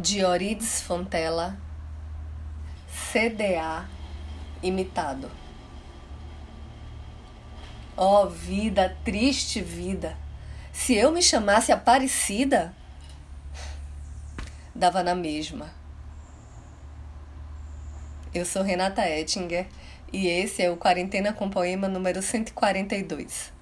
de Orides Fontela, CDA imitado. Ó oh, vida, triste vida, se eu me chamasse Aparecida, dava na mesma. Eu sou Renata Ettinger e esse é o Quarentena com Poema número 142.